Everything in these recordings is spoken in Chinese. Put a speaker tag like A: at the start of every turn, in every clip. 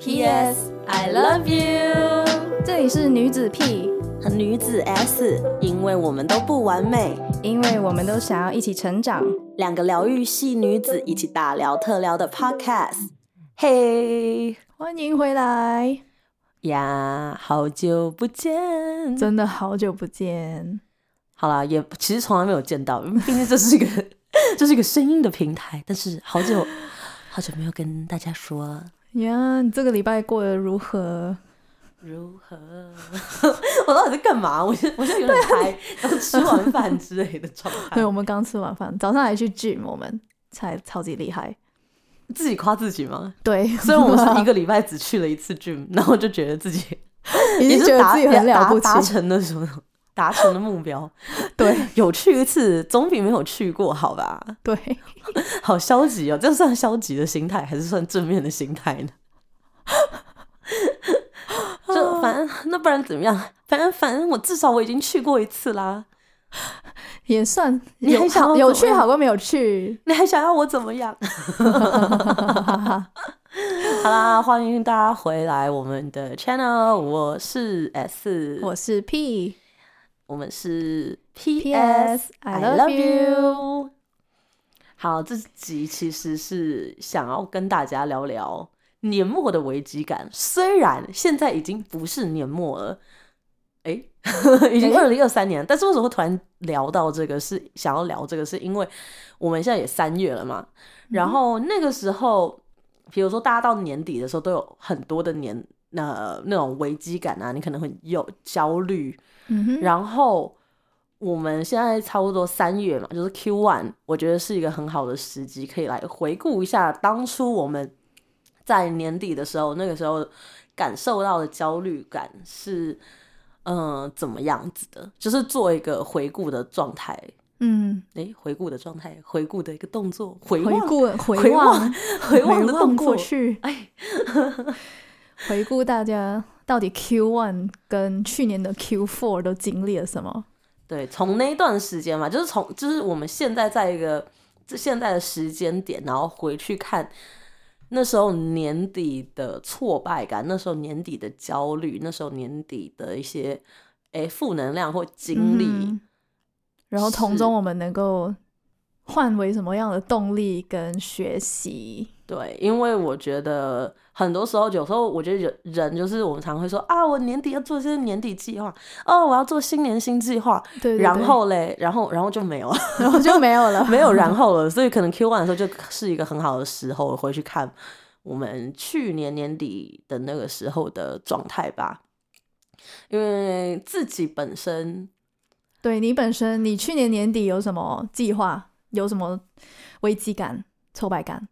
A: P.S. I love you。
B: 这里是女子 P，
A: 和女子 S，因为我们都不完美，
B: 因为我们都想要一起成长。
A: 两个疗愈系女子一起大聊特聊的 Podcast。嘿，
B: 欢迎回来
A: 呀，好久不见，
B: 真的好久不见。
A: 好啦，也其实从来没有见到，毕竟这是一个 这是一个声音的平台，但是好久好久没有跟大家说。
B: 呀，你这个礼拜过得如何？
A: 如何？我到底在干嘛？我现我现在有点嗨，刚吃完饭之类的状态。
B: 对，我们刚吃完饭，早上还去 gym，我们才超级厉害。
A: 自己夸自己吗？
B: 对，
A: 虽然我们是一个礼拜只去了一次 gym，然后就觉得自己
B: 已经觉得自己很了不起，
A: 达成了什么？达成的目标。
B: 对，
A: 有去一次总比没有去过好吧？
B: 对，
A: 好消极哦，这算消极的心态还是算正面的心态呢？就反正那不然怎么样？反正反正我至少我已经去过一次啦，
B: 也算。
A: 你还想
B: 有去好过没有去？
A: 你还想要我怎么样？好啦，欢迎大家回来我们的 channel，我是 S，
B: 我是 P，
A: 我们是 P.S.，I love you。好，这集其实是想要跟大家聊聊。年末的危机感，虽然现在已经不是年末了，哎，已经二零二三年，但是为什么会突然聊到这个？是想要聊这个，是因为我们现在也三月了嘛。然后那个时候，比如说大家到年底的时候，都有很多的年那那种危机感啊，你可能会有焦虑。
B: 嗯
A: 然后我们现在差不多三月嘛，就是 Q one，我觉得是一个很好的时机，可以来回顾一下当初我们。在年底的时候，那个时候感受到的焦虑感是，嗯，怎么样子的？就是做一个回顾的状态。
B: 嗯，
A: 哎，回顾的状态，回顾的一个动作，回
B: 顾，
A: 回
B: 望，
A: 回望的动
B: 作。过去，哎，回顾大家到底 Q one 跟去年的 Q four 都经历了什么？
A: 对，从那段时间嘛，就是从就是我们现在在一个现在的时间点，然后回去看。那时候年底的挫败感，那时候年底的焦虑，那时候年底的一些诶负能量或经历，
B: 然后从中我们能够换为什么样的动力跟学习？
A: 对，因为我觉得很多时候，有时候我觉得人人就是我们常会说啊，我年底要做些年底计划，哦，我要做新年新计划，
B: 对，
A: 然后嘞，然后然后就没有了，
B: 然后就没有了，
A: 没有然后了，所以可能 Q one 的时候就是一个很好的时候回去看我们去年年底的那个时候的状态吧，因为自己本身，
B: 对你本身，你去年年底有什么计划？有什么危机感、挫败感？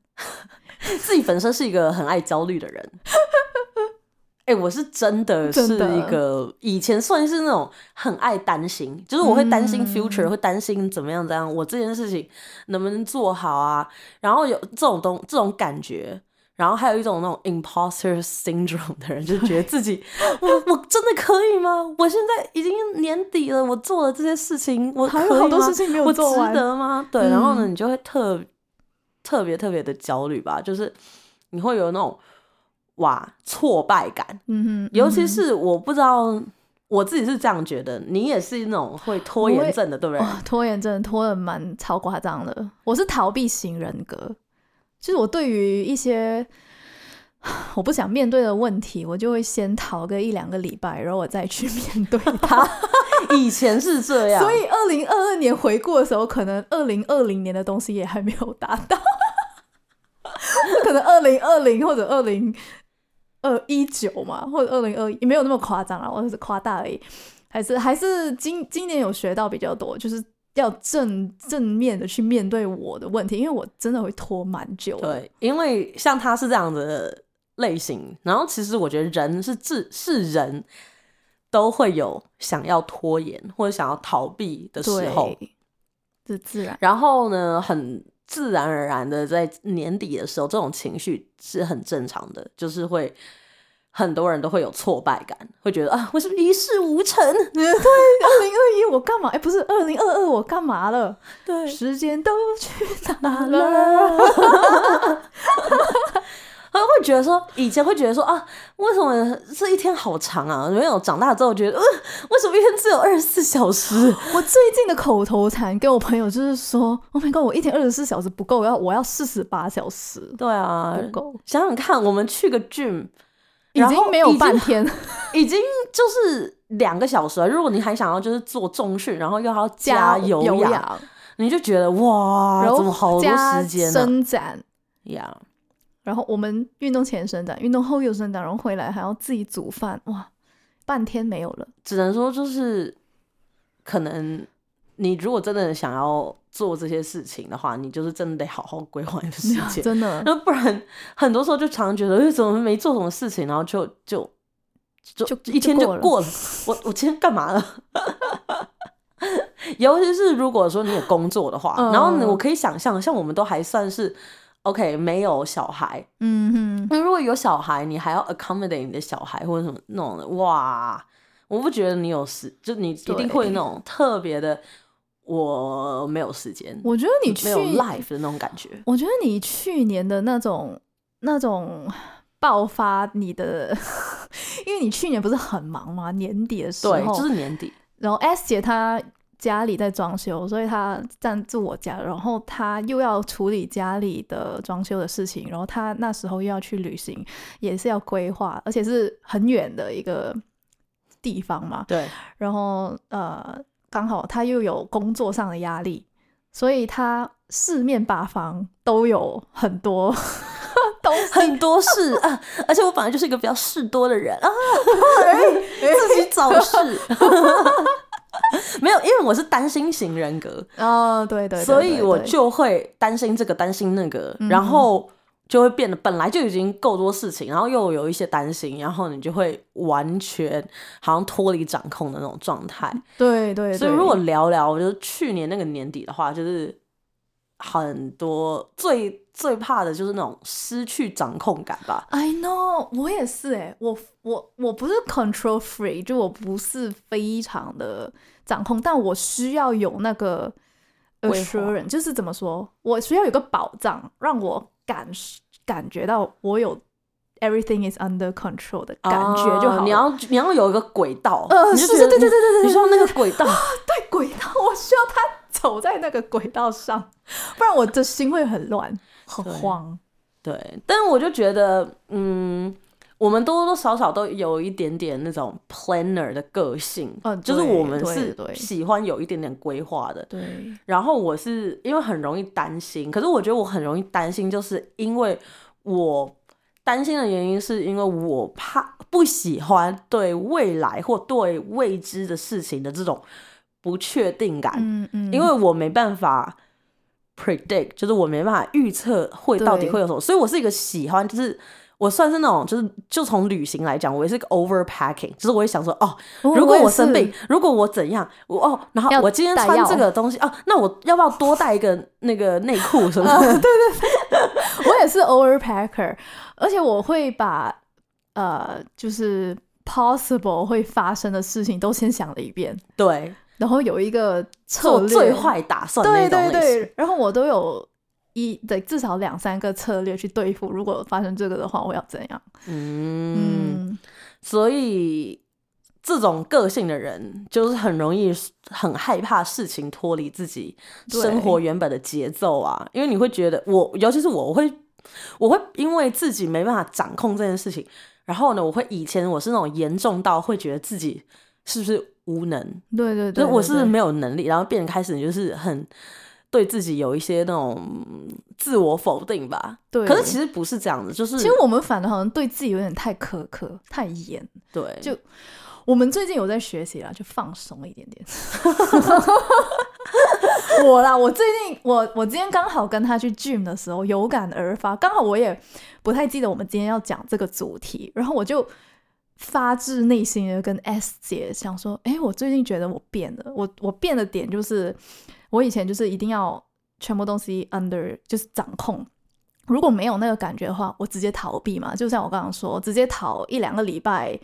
A: 自己本身是一个很爱焦虑的人，哎，我是真的是一个以前算是那种很爱担心，就是我会担心 future，会担心怎么样怎样，我这件事情能不能做好啊？然后有这种东这种感觉，然后还有一种那种 imposter syndrome 的人，就觉得自己 我我真的可以吗？我现在已经年底了，我做了这些事情，我
B: 还有好多事情没有做
A: 完，值得吗？对，然后呢，你就会特。特别特别的焦虑吧，就是你会有那种哇挫败感，
B: 嗯哼，
A: 尤其是我不知道我自己是这样觉得，你也是那种会拖延症的，对不对？
B: 拖延症拖的蛮超夸张的，我是逃避型人格，就是我对于一些我不想面对的问题，我就会先逃个一两个礼拜，然后我再去面对它。
A: 以前是这样，
B: 所以二零二二年回顾的时候，可能二零二零年的东西也还没有达到，可能二零二零或者二零二一九嘛，或者二零二一没有那么夸张啊，我只是夸大而已。还是还是今今年有学到比较多，就是要正正面的去面对我的问题，因为我真的会拖蛮久。
A: 对，因为像他是这样的类型，然后其实我觉得人是自是人。都会有想要拖延或者想要逃避的时候，
B: 这自然。
A: 然后呢，很自然而然的在年底的时候，这种情绪是很正常的，就是会很多人都会有挫败感，会觉得啊，我是不是一事无成？
B: 对，二零二一我干嘛？哎，不是二零二二我干嘛了？
A: 对，
B: 时间都去哪了？
A: 会会觉得说，以前会觉得说啊，为什么这一天好长啊？没有长大之后觉得，呃，为什么一天只有二十四小时？
B: 我最近的口头禅跟我朋友就是说，Oh my god，我一天二十四小时不够，要我要四十八小时，
A: 对啊，
B: 不够。
A: 想想看，我们去个 gym
B: 已经没有半天，
A: 已经就是两个小时了。如果你还想要就是做重训，然后又要
B: 加
A: 有
B: 氧，
A: 你就觉得哇，怎么好多时间
B: 伸展
A: 呀？
B: 然后我们运动前伸展，运动后又伸展，然后回来还要自己煮饭，哇，半天没有了。
A: 只能说就是，可能你如果真的想要做这些事情的话，你就是真的得好好规划一个时间，
B: 真的。
A: 那不然很多时候就常常觉得，哎，怎么没做什么事情，然后就就就一天就过了。我我今天干嘛了？尤其是如果说你有工作的话，然后我可以想象，像我们都还算是。OK，没有小孩，
B: 嗯哼。
A: 那如果有小孩，你还要 accommodate 你的小孩或者什么那种的，哇！我不觉得你有时，就你一定会那种特别的，我没有时间。
B: 我觉得你
A: 没有 life 的那种感觉。
B: 我觉得你去年的那种那种爆发，你的，因为你去年不是很忙吗？年底的时候，
A: 对，就是年底。
B: 然后 S 姐她。家里在装修，所以他暂住我家，然后他又要处理家里的装修的事情，然后他那时候又要去旅行，也是要规划，而且是很远的一个地方嘛。
A: 对。
B: 然后呃，刚好他又有工作上的压力，所以他四面八方都有很多 都
A: 很多事啊。而且我本来就是一个比较事多的人啊，自己找事。没有，因为我是担心型人格
B: 哦，对对，
A: 所以我就会担心这个担心那个，然后就会变得本来就已经够多事情，然后又有一些担心，然后你就会完全好像脱离掌控的那种状态。
B: 对对，
A: 所以如果聊聊，我觉得去年那个年底的话，就是很多最最怕的就是那种失去掌控感吧。
B: I know，我也是哎，我我我不是 control free，就我不是非常的。掌控，但我需要有那个 assurance，就是怎么说，我需要有个保障，让我感感觉到我有 everything is under control 的感觉就好。
A: 你要你要有一个轨道，
B: 呃，是是，对对对对对，
A: 你说那个轨道，
B: 对轨道，我需要他走在那个轨道上，不然我的心会很乱，很慌。
A: 对，但是我就觉得，嗯。我们多多少少都有一点点那种 planner 的个性，
B: 嗯，
A: 就是我们是喜欢有一点点规划的，
B: 对。
A: 然后我是因为很容易担心，可是我觉得我很容易担心，就是因为我担心的原因是因为我怕不喜欢对未来或对未知的事情的这种不确定感，
B: 嗯嗯，
A: 因为我没办法 predict，就是我没办法预测会到底会有什么，所以我是一个喜欢就是。我算是那种，就是就从旅行来讲，我也是个 overpacking，就是我会想说，哦，如果我生病，如果我怎样，我哦，然后我今天穿这个东西，哦，那我要不要多带一个那个内裤什么的？
B: 对 对对，我也是 overpacker，而且我会把呃，就是 possible 会发生的事情都先想了一遍，
A: 对，
B: 然后有一个策略
A: 最坏打算，
B: 对对对，然后我都有。一得至少两三个策略去对付，如果发生这个的话，我要怎样？
A: 嗯，所以这种个性的人就是很容易很害怕事情脱离自己生活原本的节奏啊，因为你会觉得我，尤其是我，我会我会因为自己没办法掌控这件事情，然后呢，我会以前我是那种严重到会觉得自己是不是无能？
B: 对对对，
A: 我是没有能力，然后变得开始就是很。对自己有一些那种自我否定吧，
B: 对。
A: 可是其实不是这样的，就是
B: 其实我们反而好像对自己有点太苛刻、太严。
A: 对，
B: 就我们最近有在学习啦，就放松一点点。我啦，我最近我我今天刚好跟他去 gym 的时候有感而发，刚好我也不太记得我们今天要讲这个主题，然后我就发自内心的跟 S 姐想说，哎，我最近觉得我变了，我我变的点就是。我以前就是一定要全部东西 under 就是掌控，如果没有那个感觉的话，我直接逃避嘛，就像我刚刚说，直接逃一两个礼拜，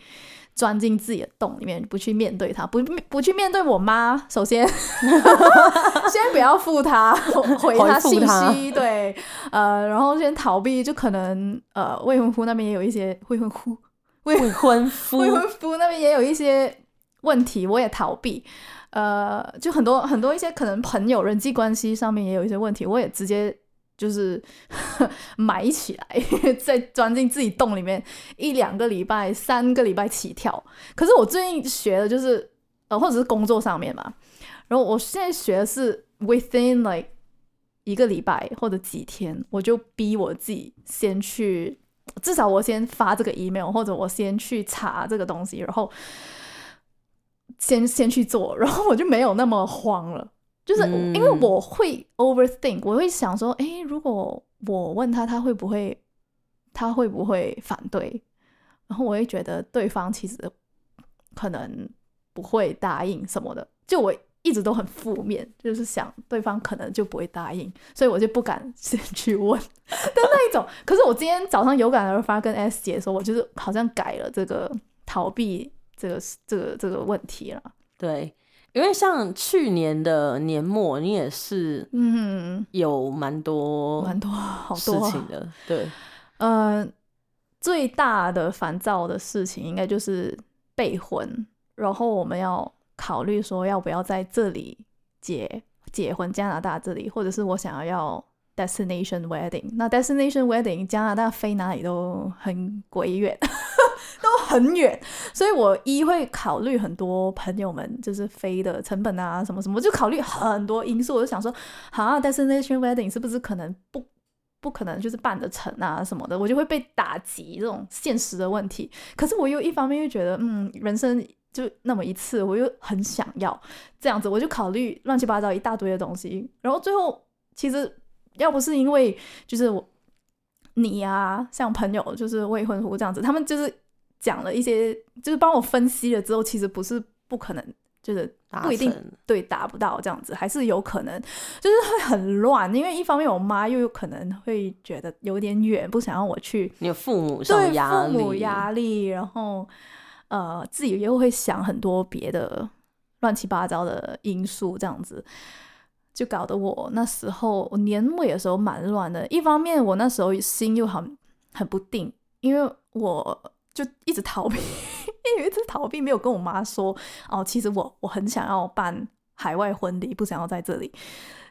B: 钻进自己的洞里面，不去面对它，不不去面对我妈。首先，先不要复他，回他信息，对，呃，然后先逃避，就可能呃，未婚夫那边也有一些未婚夫，
A: 未婚夫，
B: 未婚夫那边也有一些问题，我也逃避。呃，就很多很多一些可能朋友人际关系上面也有一些问题，我也直接就是 埋起来，再钻进自己洞里面一两个礼拜、三个礼拜起跳。可是我最近学的就是呃，或者是工作上面嘛，然后我现在学的是 within like 一个礼拜或者几天，我就逼我自己先去，至少我先发这个 email，或者我先去查这个东西，然后。先先去做，然后我就没有那么慌了，就是因为我会 overthink，我会想说，哎，如果我问他，他会不会，他会不会反对？然后我会觉得对方其实可能不会答应什么的，就我一直都很负面，就是想对方可能就不会答应，所以我就不敢先去问 的那一种。可是我今天早上有感而发，跟 S 姐说，我就是好像改了这个逃避。这个是这个这个问题了，
A: 对，因为像去年的年末，你也是，嗯，有蛮多
B: 蛮多好多
A: 事情的，对，
B: 呃，最大的烦躁的事情应该就是备婚，然后我们要考虑说要不要在这里结结婚，加拿大这里，或者是我想要要 destination wedding，那 destination wedding 加拿大飞哪里都很鬼远。都很远，所以我一会考虑很多朋友们就是飞的成本啊，什么什么，就考虑很多因素。我就想说，好，destination wedding 是不是可能不不可能就是办得成啊什么的，我就会被打击这种现实的问题。可是我又一方面又觉得，嗯，人生就那么一次，我又很想要这样子，我就考虑乱七八糟一大堆的东西。然后最后其实要不是因为就是我你呀，像朋友就是未婚夫这样子，他们就是。讲了一些，就是帮我分析了之后，其实不是不可能，就是不一定对达不到这样子，还是有可能，就是会很乱。因为一方面我妈又有可能会觉得有点远，不想让我去。
A: 你有父母对
B: 父母压力，然后呃自己又会想很多别的乱七八糟的因素，这样子就搞得我那时候我年尾的时候蛮乱的。一方面我那时候心又很很不定，因为我。就一直逃避，因为一直逃避，没有跟我妈说哦。其实我我很想要办海外婚礼，不想要在这里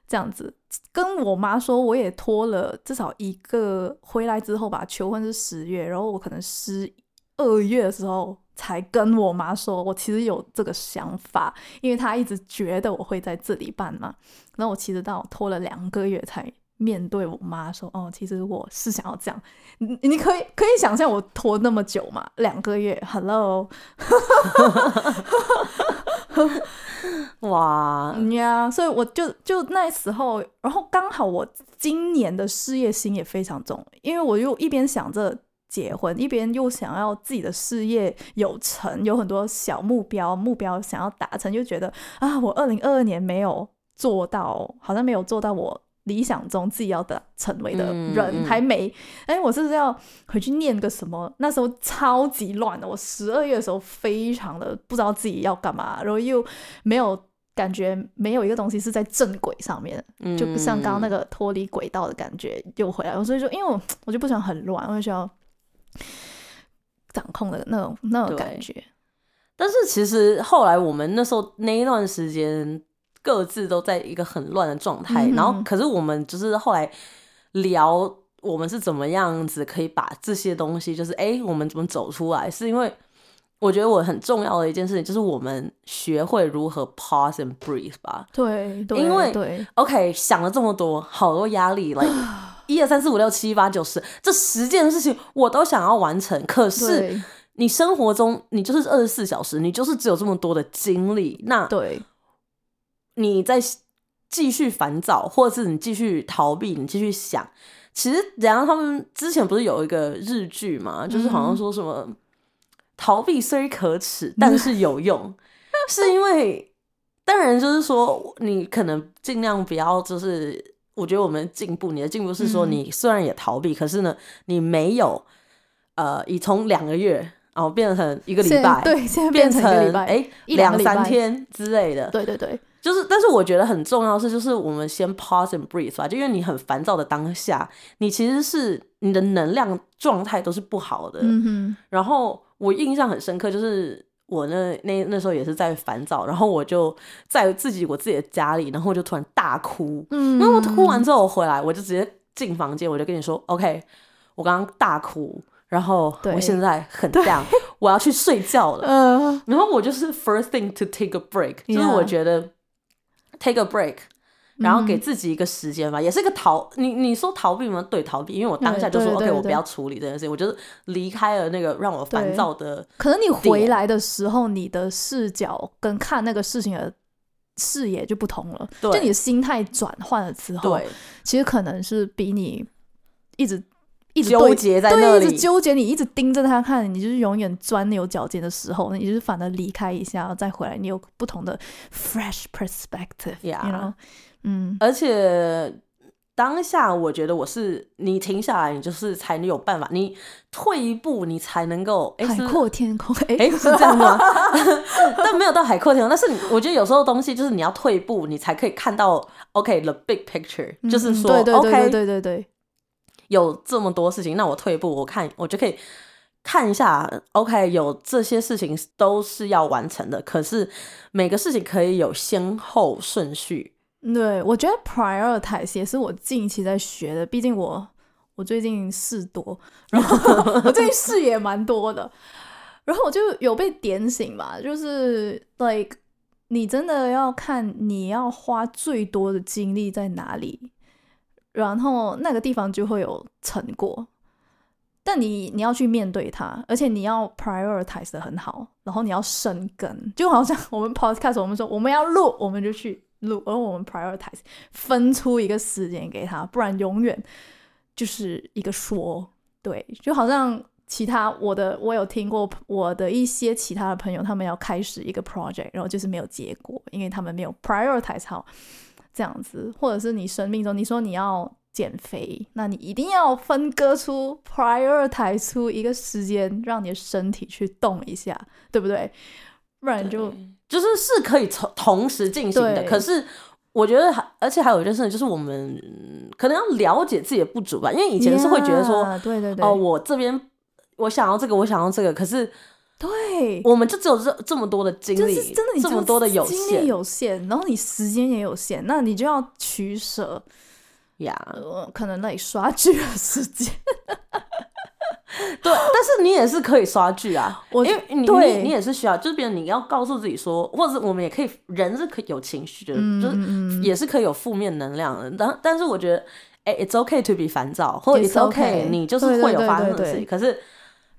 B: 这样子。跟我妈说，我也拖了至少一个回来之后吧。求婚是十月，然后我可能十二月的时候才跟我妈说，我其实有这个想法，因为她一直觉得我会在这里办嘛。然后我其实到拖了两个月才。面对我妈说：“哦，其实我是想要这样，你你可以可以想象我拖那么久嘛？两个月，Hello，
A: 哇
B: 呀！所以我就就那时候，然后刚好我今年的事业心也非常重，因为我又一边想着结婚，一边又想要自己的事业有成，有很多小目标目标想要达成，就觉得啊，我二零二二年没有做到，好像没有做到我。”理想中自己要的成为的人还没，哎，我是不是要回去念个什么？那时候超级乱的，我十二月的时候非常的不知道自己要干嘛，然后又没有感觉，没有一个东西是在正轨上面，就不像刚刚那个脱离轨道的感觉又回来了。所以说，因为我我就不想很乱，我就需要掌控的那种那种感觉。
A: 但是其实后来我们那时候那一段时间。各自都在一个很乱的状态，然后可是我们就是后来聊我们是怎么样子可以把这些东西，就是哎，我们怎么走出来？是因为我觉得我很重要的一件事情就是我们学会如何 pause and breathe 吧。
B: 对，
A: 因为
B: 对
A: ，OK，想了这么多，好多压力，like 一二三四五六七八九十，这十件事情我都想要完成，可是你生活中你就是二十四小时，你就是只有这么多的精力，那
B: 对。
A: 你在继续烦躁，或者是你继续逃避，你继续想。其实，然后他们之前不是有一个日剧嘛，就是好像说什么逃避虽可耻，但是有用，是因为当然就是说你可能尽量不要就是我觉得我们进步，你的进步是说，
B: 嗯。
A: 你虽然也逃避，可是呢，你没有呃，已从两个月哦变成一个礼拜，
B: 对，现在
A: 变
B: 变成
A: 哎两三天之类的，
B: 对对对，
A: 就是，但是我觉得很重要的是，就是我们先 pause and breathe 吧，就因为你很烦躁的当下，你其实是你的能量状态都是不好的。然后我印象很深刻，就是我那那那时候也是在烦躁，然后我就在自己我自己的家里，然后我就突然大哭。
B: 嗯，
A: 然后我哭完之后我回来，我就直接进房间，我就跟你说，OK，我刚刚大哭，然后我现在很 down，我要去睡觉了。
B: 呃，
A: 然后我就是 first thing to take a break，就是我觉得 take a break，然后给
B: 嗯
A: 自己一个时间吧，也是一个逃。你你说逃避吗？对，逃避，因为我当下就说
B: 对对
A: OK，
B: 对对
A: 我不要处理这件事情，我就是离开了那个让我烦躁的。
B: 可能你回来的时候，你的视角跟看那个事情的视野就不同了，就你的心态转换了之后，
A: 对，
B: 其实可能是比你一直一直
A: 纠结在那
B: 对，一直
A: 里，
B: 纠结，你一直盯着他看，你就是永远钻牛角尖的时候，你就是反而离开一下，再回来，你有不同的 fresh
A: perspective，Yeah
B: you know，嗯，
A: 而且。当下我觉得我是你停下来，你就是才能有办法，你退一步，你才能够哎、
B: 海阔天空，哎、
A: 哎、是这样吗？但没有到海阔天空。但是我觉得有时候东西就是你要退一步，你才可以看到 OK the big picture，、
B: 嗯
A: 就是说
B: 对对对
A: OK
B: 对对对对，
A: 有这么多事情，那我退一步，我看我就可以看一下 OK 有这些事情都是要完成的，可是每个事情可以有先后顺序。
B: 对，我觉得 prioritize 也是我近期在学的，毕竟我我最近事多，然后我最近事也蛮多的，然后我就有被点醒吧，就是 like 你真的要看你要花最多的精力在哪里，然后那个地方就会有成果。但你你要去面对它，而且你要 prioritize 的很好，然后你要生根，就好像我们 podcast 我们说我们要录，我们就去录，而我们 prioritize 分出一个时间给他，不然永远就是一个说，对，就好像其他我的我有听过我的一些其他的朋友，他们要开始一个 project，然后就是没有结果，因为他们没有 prioritize 好这样子，或者是你生命中你说你要减肥，那你一定要分割出 prioritize 出一个时间，让你的身体去动一下，对不对？不然就
A: 就是是可以同同时进行的，可是我觉得还，而且还有一件事情，就是我们嗯可能要了解自己的不足吧，因为以前是会觉得说
B: Yeah，对对对，
A: 哦，我这边我想要这个，我想要这个，可是
B: 对，
A: 我们就只有这这么多的精
B: 就
A: 力，
B: 是真的你
A: 这么多的有
B: 精力
A: 限
B: 有限，然后你时间也有限，那你就要取舍，
A: 呀。
B: 呃，可能那里刷剧的时间，
A: 对，但是你也是可以刷剧啊，
B: 我
A: 因为你
B: 对
A: 你你也是需要，就是比如你要告诉自己说，或者是我们也可以，人是可以有情绪的，就是
B: 嗯
A: 也是可以有负面能量的。但但是我觉得，哎、i t s okay to be 烦躁，或者
B: It's
A: it's
B: okay，okay
A: 你就是会有发生的
B: 对对
A: 事情。可是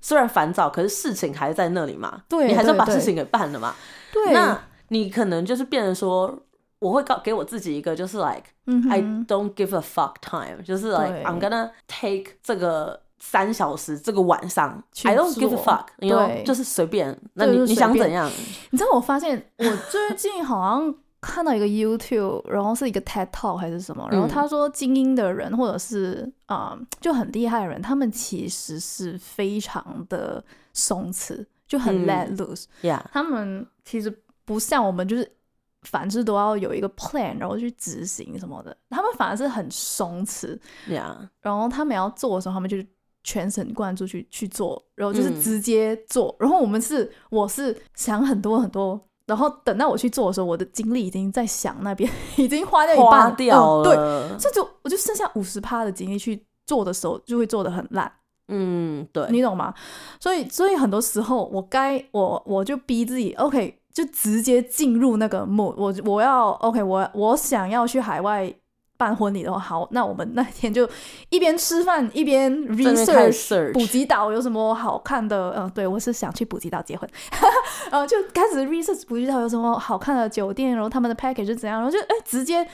A: 虽然烦躁，可是事情还是在那里嘛，
B: 对
A: 你还是要把事情给办了嘛。
B: 对，
A: 那你可能就是变成说，我会告给我自己一个就是 like、
B: 嗯
A: I don't give a fuck time，就是 like I'm gonna take 这个三小时这个晚上，I don't give a fuck，
B: 对。
A: 就是随便。那你你想怎样？
B: 你知道我发现我最近好像看到一个 YouTube，然后是一个 TED Talk 还是什么，然后
A: 嗯
B: 他说精英的人或者是啊、呃就很厉害的人，他们其实是非常的松弛，就很
A: 嗯。
B: let loose，、
A: 呀、
B: 他们其实不像我们就是。凡事都要有一个 plan，然后去执行什么的，他们反而是很松弛，
A: 呀，
B: 然后他们要做的时候，他们就是全神贯注去去做，然后就是
A: 嗯。
B: 直接做。然后我们是，我是想很多很多，然后等到我去做的时候，我的精力已经在想那边，已经花掉一半
A: 掉
B: 嗯对，这就我就剩下五十趴的精力去做的时候，就会做的很烂，
A: 嗯，对，
B: 你懂吗？所以，所以很多时候我该我我就逼自己，OK，就直接进入那个 mode。我我要 OK，我我想要去海外办婚礼的话，好，那我们那天就一边吃饭一边 research 补给岛有什么好看的。嗯、对我是想去补给岛结婚，然 后就开始 research 补给岛有什么好看的酒店，然后他们的 package 是怎样，然后就哎直接。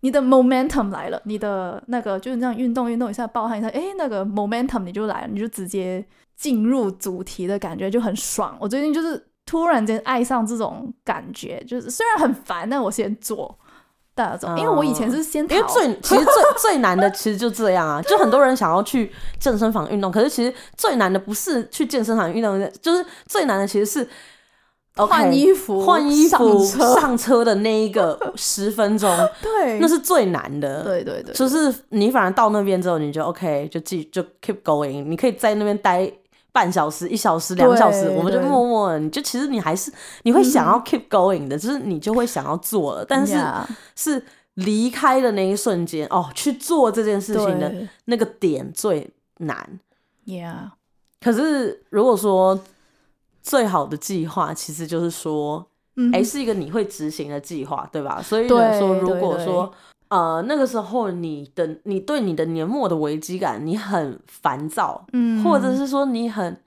B: 你的 momentum 来了，你的那个就是这样运动运动一下，暴汗一下，哎，那个 momentum 你就来了，你就直接进入主题的感觉就很爽。我最近就是突然间爱上这种感觉，就是虽然很烦，但我先做，大众，因为我以前是先
A: 因为最 其实最最难的其实就这样啊，就很多人想要去健身房运动，可是其实最难的不是去健身房运动，就是最难的其实是
B: 换衣服
A: 换衣服、
B: 上车。
A: 上车的那一个 十分钟，
B: 对，
A: 那是最难的。
B: 对对对，
A: 就是你反而到那边之后，你就 OK，就继就 keep going，你可以在那边待半小时、一小时、两小时，我们就默默的，你就其实你还是你会想要 keep going 的，就是你就会想要做了，但是是离开的那一瞬间哦，去做这件事情的那个点最难。
B: ，Yeah，
A: 可是如果说最好的计划，其实就是说，
B: 嗯
A: 哎、是一个你会执行的计划，对吧？所以
B: 对
A: 说，如果说呃那个时候你的你对你的年末的危机感你很烦躁，
B: 嗯。
A: 或者是说你很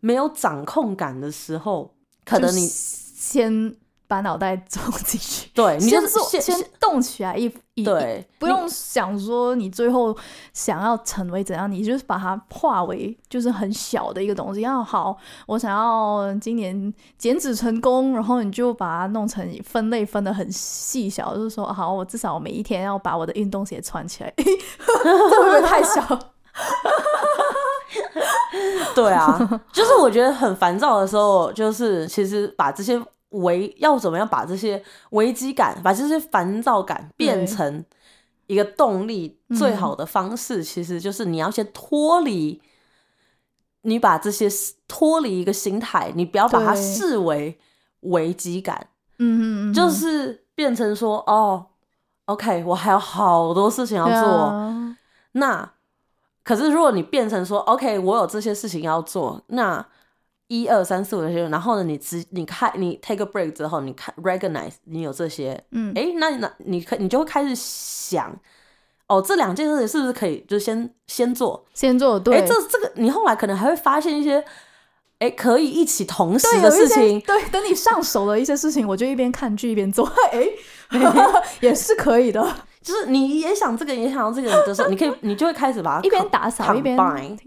A: 没有掌控感的时候，可能你
B: 先把脑袋 装进去，
A: 对你就是先
B: 先动起来一一
A: 对
B: 不用想说你最后想要成为怎样，你就是把它化为就是很小的一个东西。要好，我想要今年减脂成功，然后你就把它弄成分类分的很细小，就是说好，我至少我每一天要把我的运动鞋穿起来，这会不会太小？
A: 对啊，就是我觉得很烦躁的时候，就是其实把这些危要怎么样把这些危机感，把这些烦躁感变成一个动力，
B: 嗯。
A: 最好的方式其实就是你要先脱离，你把这些脱离一个心态，你不要把它视为危机感，
B: 嗯嗯嗯，
A: 就是变成说哦，OK，我还有好多事情要做。
B: 啊
A: 那可是如果你变成说，OK，我有这些事情要做，那一二三四五这些，然后呢，你只你看你 take a break 之后，你看 recognize 你有这些，
B: 嗯。
A: 诶，那那你可你就会开始想，哦，这两件事情是不是可以就先先做？
B: 先做对，
A: 诶，这这个你后来可能还会发现一些，诶，可以一起同时的事情，
B: 对，等你上手了一些事情，我就一边看剧一边做，哎、也是可以的。
A: 就是你也想这个，也想要这个的时候，你可以你就会开始把它
B: 一边打扫一边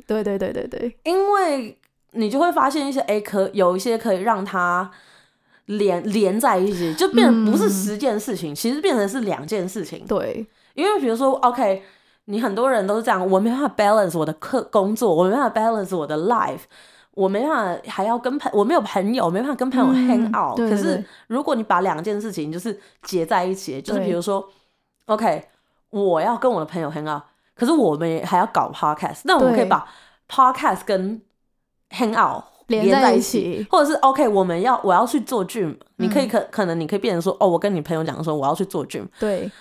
B: 对对对对对，
A: 因为你就会发现一些哎，可有一些可以让它连连在一起，就变成不是十件事情，其实变成是两件事情。
B: 对，
A: 因为比如说，OK，你很多人都是这样，我没办法 balance 我的课工作，我没办法 balance 我的 life。我没办法，还要跟朋，我没有朋友，没办法跟朋友
B: 嗯
A: hang out、可是
B: 对。对对
A: 如果你把两件事情就是结在一起，就是比如说，OK，我要跟我的朋友 hang out，可是我们还要搞 podcast，那我们可以把 podcast 跟 hang out
B: 连在一
A: 在起。
B: 起，
A: 或者是 OK，我们要我要去做 gym，、你可以
B: 嗯
A: 可可能你可以变成说，哦，我跟你朋友讲说我要去做 gym，
B: 对，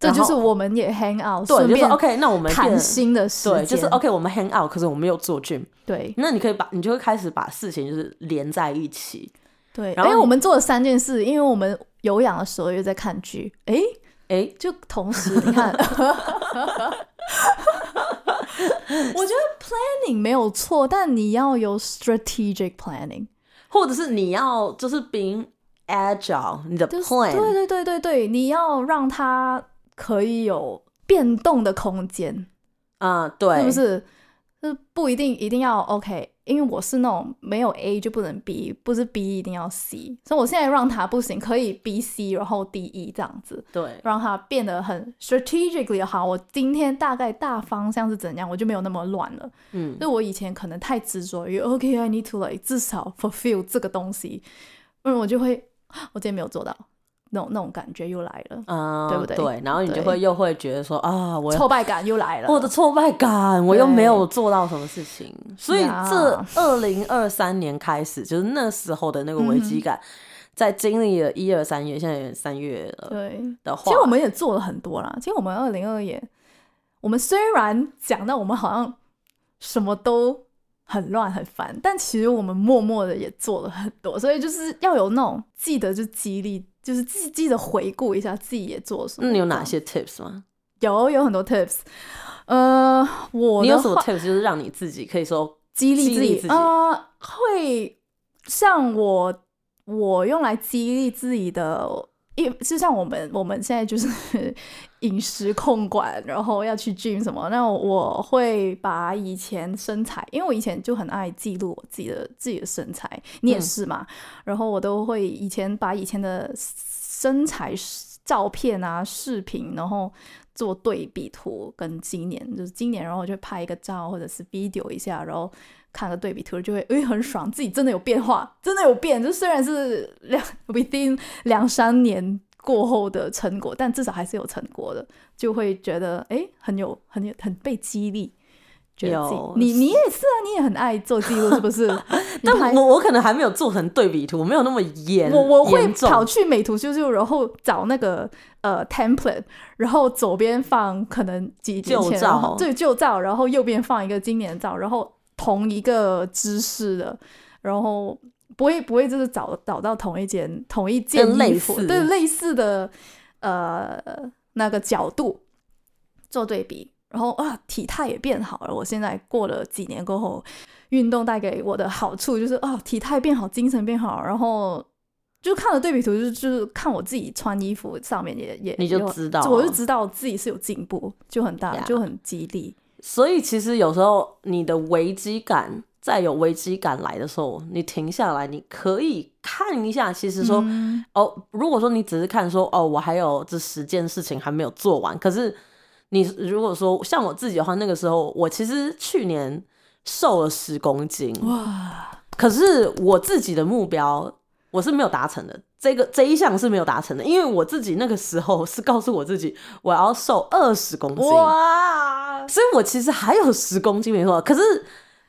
B: 这就是我们也 hang out，
A: 对，就是
B: 顺便
A: OK，那我们变
B: 谈
A: 成
B: 心的时间，
A: 对，就是 OK，我们 hang out，可是我们没有做 gym，
B: 对。
A: 那你可以把你就会开始把事情就是连在一起，
B: 对，
A: 然后
B: 因为我们做了三件事，因为我们有氧的时候又在看剧，哎，
A: 哎，
B: 就同时你看，我觉得 planning 没有错，但你要有 strategic planning。
A: 或者是你要就是 being agile，你的
B: 就是
A: plan，
B: 对对对对对，你要让它可以有变动的空间，
A: 啊、对，
B: 是不是？就是不一定一定要 OK，因为我是那种没有 A 就不能 B，不是 B 一定要 C，所以我现在让它不行，可以 B C 然后 D E 这样子，
A: 对，
B: 让它变得很 strategically 好。我今天大概大方向是怎样，我就没有那么乱了。
A: 嗯，
B: 就我以前可能太执着于 OK，I、need to like 至少 fulfill 这个东西，嗯，我就会我今天没有做到，那种那种感觉又来了，
A: 啊、
B: 对不对
A: 对，然后你就会又会觉得说啊，我
B: 挫败感又来了。
A: 我的挫败感，我又没有做到什么事情，所以这二零二三年开始，就是那时候的那个危
B: 嗯
A: 机感，在经历了一二三月，现在也三月了
B: 对，
A: 的话，
B: 其实我们也做了很多啦。其实我们二零二也，我们虽然讲到我们好像什么都很乱很烦，但其实我们默默的也做了很多，所以就是要有那种记得就激励，就是记记得回顾一下自己也做了什么。
A: 那你有哪些 tips 吗？
B: 有有很多 tips，呃，我
A: 有什么
B: 话
A: tips 就是让你自己可以说
B: 激励自己，
A: 激励自己
B: 呃，会像我我用来激励自己的，一就像我们我们现在就是饮食控管，然后要去 gym 什么，那我会把以前身材，因为我以前就很爱记录我自己的自己的身材，你也
A: 嗯。
B: 是嘛，然后我都会以前把以前的身材照片啊、视频，然后做对比图，跟今年就是今年，然后我就拍一个照或者是 video 一下，然后看个对比图，就会诶很爽，自己真的有变化，真的有变。就虽然是两 within 两三年过后的成果，但至少还是有成果的，就会觉得诶很有很有很被激励。觉得自己
A: 有
B: 你你也是啊，你也很爱做记录，是不是？
A: 但我我可能还没有做成对比图，没有那么严。
B: 我我会跑去美图秀秀，然后找那个呃 template，然后左边放可能几年
A: 旧
B: 前，然后
A: 照
B: 对旧照，然后右边放一个今年的照，然后同一个姿势的，然后不会不会就是找找到同一件同一件
A: 类
B: 衣服，
A: 似
B: 对类似的呃那个角度做对比，然后啊体态也变好了。我现在过了几年过后，运动带给我的好处就是啊体态变好，精神变好，然后。就看了对比图，就是就是看我自己穿衣服上面也也
A: 你就知道
B: 我就知道自己是有进步，就很大就很激励。
A: 所以其实有时候你的危机感，在有危机感来的时候，你停下来，你可以看一下，其实说、
B: 嗯。
A: 哦，如果说你只是看说哦，我还有这十件事情还没有做完，可是你如果说像我自己的话，那个时候我其实去年瘦了十公斤，
B: 哇，
A: 可是我自己的目标我是没有达成的，这个这一项是没有达成的，因为我自己那个时候是告诉我自己我要瘦二十公斤，
B: 哇！
A: 所以我其实还有十公斤没错，可是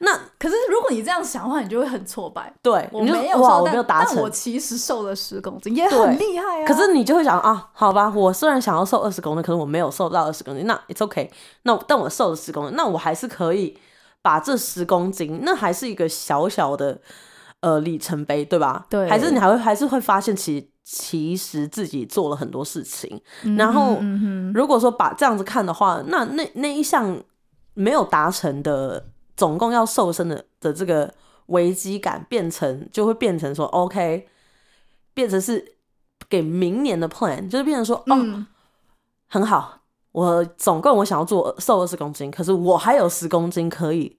A: 那
B: 可是如果你这样想的话，你就会很挫败。
A: 对，
B: 我没有，
A: 哇，我没有达成
B: 但我。其实瘦了十公斤，也很厉害啊。
A: 可是你就会想啊，好吧，我虽然想要瘦二十公斤，可是我没有瘦到二十公斤，那 it's okay。那但我瘦了十公斤，那我还是可以把这十公斤，那还是一个小小的呃里程碑，对吧？
B: 对
A: 还是你还会还是会发现其其实自己做了很多事情。
B: 嗯
A: 然后如果说把这样子看的话，那那那一项没有达成的，总共要瘦身的的这个危机感，变成就会变成说，OK，变成是给明年的 plan，就是变成说，哦，
B: 嗯，
A: 很好，我总共我想要做瘦二十公斤，可是我还有十公斤可以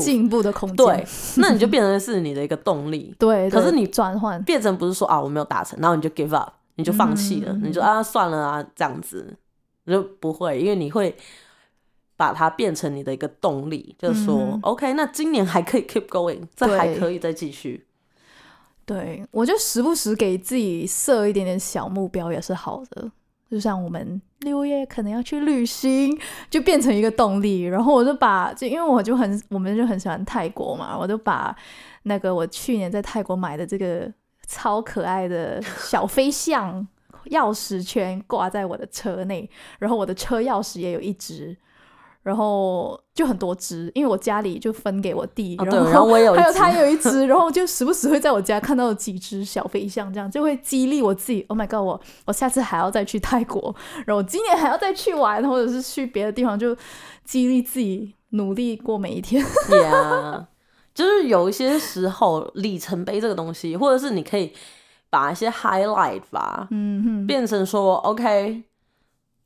B: 进步的空间。
A: 对，那你就变成是你的一个动力，
B: 对，对
A: 可是你
B: 转换，
A: 变成不是说啊我没有达成，然后你就 give up，你就放弃了，
B: 嗯。
A: 你就啊算了啊这样子，你就不会，因为你会把它变成你的一个动力，就是说、
B: 嗯
A: OK，那今年还可以 keep going，这还可以再继续。
B: 对我就时不时给自己设一点点小目标也是好的。就像我们六月可能要去旅行，就变成一个动力。然后我就把，就因为我就很，我们就很喜欢泰国嘛，我就把那个我去年在泰国买的这个超可爱的小飞象钥匙圈挂在我的车内，然后我的车钥匙也有一只。然后就很多只，因为我家里就分给我弟，
A: 哦，
B: 然
A: 对，
B: 后
A: 然后我也有一
B: 还有
A: 只
B: 他有一只，然后就时不时会在我家看到几只小飞象，这样就会激励我自己。Oh my god，我我下次还要再去泰国，然后我今年还要再去玩，或者是去别的地方，就激励自己努力过每一天。
A: Yeah，就是有一些时候里程碑这个东西，或者是你可以把一些 highlight 吧，
B: 嗯哼，
A: 变成说 OK，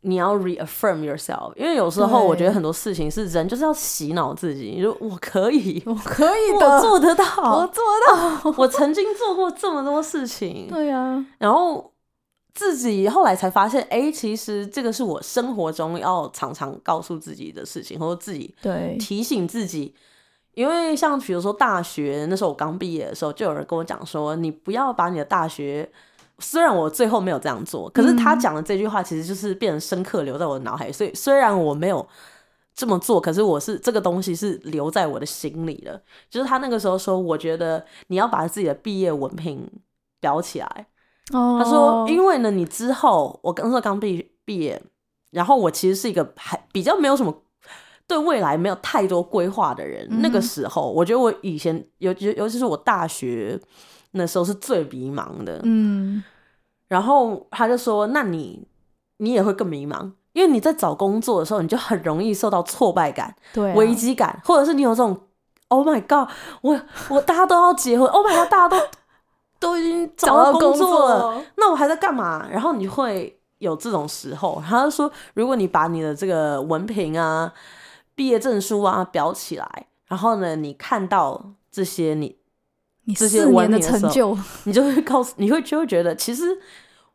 A: 你要 reaffirm yourself，因为有时候我觉得很多事情是人就是要洗脑自己，你说我可以，
B: 我可以
A: 我
B: 的，
A: 做得
B: 我
A: 到，
B: 做到。
A: 我曾经做过这么多事情，
B: 对啊，
A: 然后自己后来才发现，哎、其实这个是我生活中要常常告诉自己的事情，或者自己
B: 对，
A: 提醒自己。因为像比如说大学那时候我刚毕业的时候，就有人跟我讲说，你不要把你的大学。虽然我最后没有这样做，可是他
B: 嗯
A: 讲的这句话其实就是变得深刻留在我的脑海。所以虽然我没有这么做，可是我是这个东西是留在我的心里的。就是他那个时候说，我觉得你要把自己的毕业文凭裱起来。
B: 哦，
A: 他说，因为呢，你之后我那时候刚毕毕业，然后我其实是一个还比较没有什么对未来没有太多规划的人。那个
B: 嗯
A: 时候，我觉得我以前尤尤尤其是我大学那时候是最迷茫的。
B: 嗯，
A: 然后他就说：“那你你也会更迷茫，因为你在找工作的时候，你就很容易受到挫败感、
B: 对啊，
A: 危机感，或者是你有这种 ‘Oh my God’，我我大家都要结婚，‘Oh my God’，大家都 都已经找到工作了。
B: 作，
A: 那我还在干嘛？然后你会有这种时候，他就说，如果你把你的这个文凭啊、毕业证书啊裱起来，然后呢，你看到这些，你
B: 你
A: 这些
B: 四年的成就，
A: 你就会告诉，你会就会觉得，其实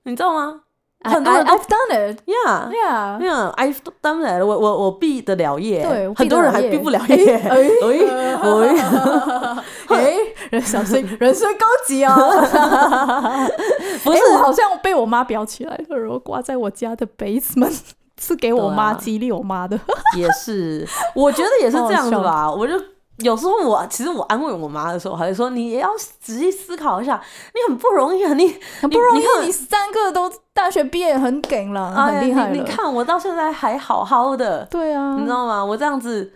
A: 你知道吗？很多人
B: I've done it.
A: Yeah
B: Yeah.
A: Yeah, I've done that. 我我我毕得了业，
B: 对
A: 很多人还毕不了业。
B: 哎
A: 哎 哎，
B: 哎，人小心，人生高级哦！
A: 不是
B: 好像被我妈裱起来了，然后挂在我家的 basement，是给我妈激励我妈的。
A: 也是，我觉得也是这样子吧。我就有时候我其实我安慰我妈的时候，还是说你也要仔细思考一下，你很不容易啊，你
B: 很不容易
A: 你看，
B: 你三个都大学毕业，很梗了，很厉害了。
A: 你你看我到现在还好好的，
B: 对啊，
A: 你知道吗？我这样子